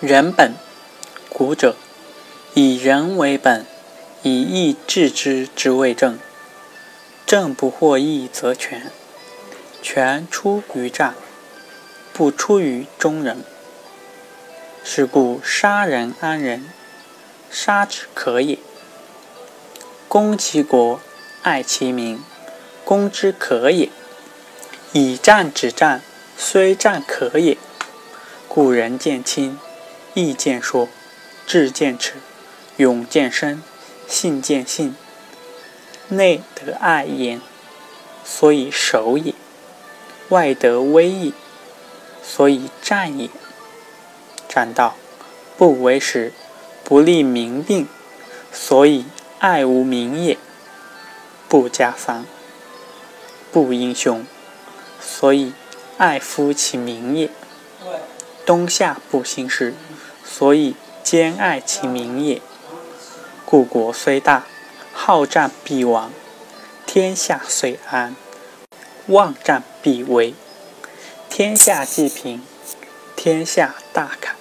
人本，古者以人为本，以义治之之谓正。正不获义则全，全出于战，不出于中人。是故杀人安人，杀之可也；攻其国，爱其民，攻之可也；以战止战，虽战可也。故人见亲。义见说，智见耻，勇见身，信见信。内得爱焉，所以守也；外得威也，所以战也。战道，不为时，不立民病，所以爱无名也；不加丧，不英雄，所以爱夫其民也。冬夏不兴事。所以兼爱其民也。故国虽大，好战必亡；天下虽安，忘战必危。天下既平，天下大坎。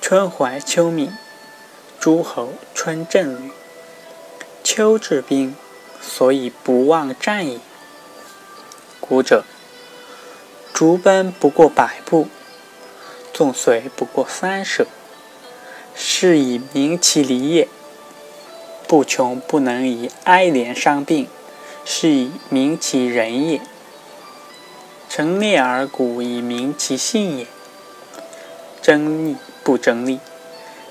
春怀秋敏，诸侯春正旅。秋至兵，所以不忘战也。古者，逐奔不过百步。纵随不过三舍，是以明其礼也；不穷不能以哀怜伤病，是以明其仁也；陈列而鼓以明其信也；争利不争利，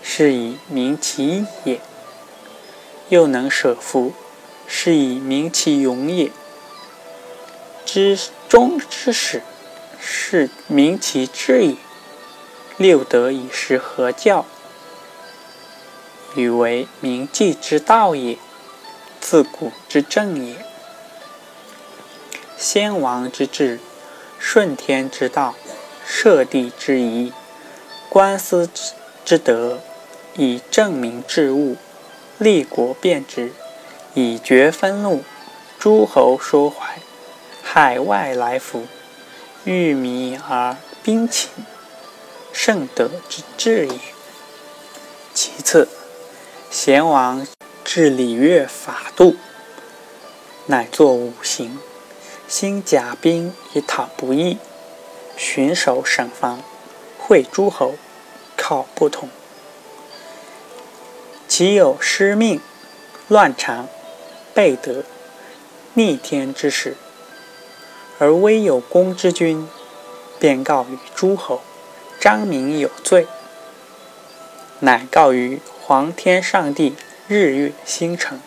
是以明其义也；又能舍夫，是以明其勇也；知终之始，是明其智也。六德以时合教，与为明纪之道也，自古之正也。先王之治，顺天之道，社稷之宜，官司之之德，以正民治物，立国变之，以绝分禄，诸侯说怀，海外来服，欲民而兵勤。圣德之治也。其次，贤王治礼乐法度，乃作五行，兴甲兵以讨不义，巡守省方，会诸侯，考不同。其有失命、乱常、悖德、逆天之时，而微有功之君，便告于诸侯。张明有罪，乃告于皇天上帝、日月星辰，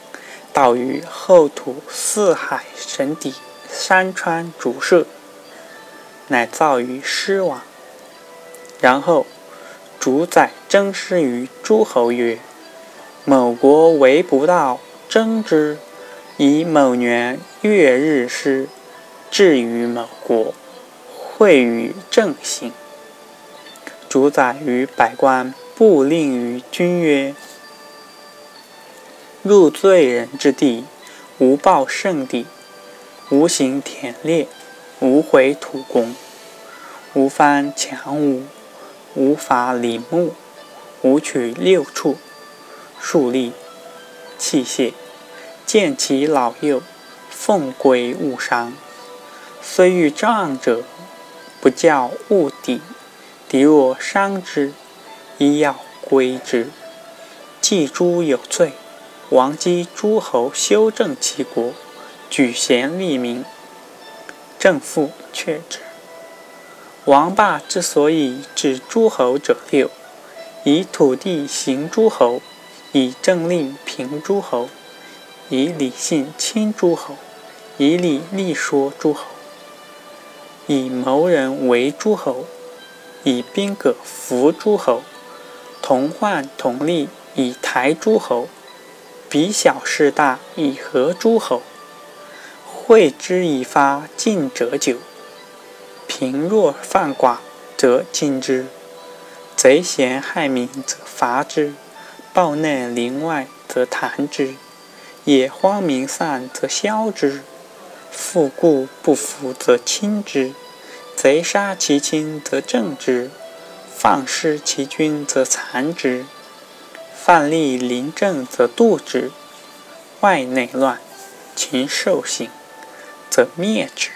道于后土四海神邸、山川主社，乃造于狮王。然后主宰征师于诸侯曰：“某国为不道，征之，以某年月日师，至于某国，会于正行。”主宰于百官，不令于君曰：“入罪人之地，无报圣地，无行田猎，无毁土工，无翻墙屋，无伐林木，无取六畜，树立器械，见其老幼，奉归勿伤。虽遇障者，不教勿抵。”敌若伤之，亦要归之。既诸有罪，王击诸侯，修正其国，举贤立民，正复却之。王霸之所以治诸侯者六：以土地行诸侯，以政令平诸侯，以礼信亲诸侯，以礼立说诸侯，以谋人为诸侯。以兵戈服诸侯，同患同利以台诸侯，比小事大以和诸侯。会之以发进者久，贫弱犯寡则进之，贼嫌害民则伐之，暴内陵外则弹之，野荒民散则消之，富故不服则轻之。贼杀其亲，则正之；放失其君则残之，犯立临政则度之，外内乱，禽兽行，则灭之。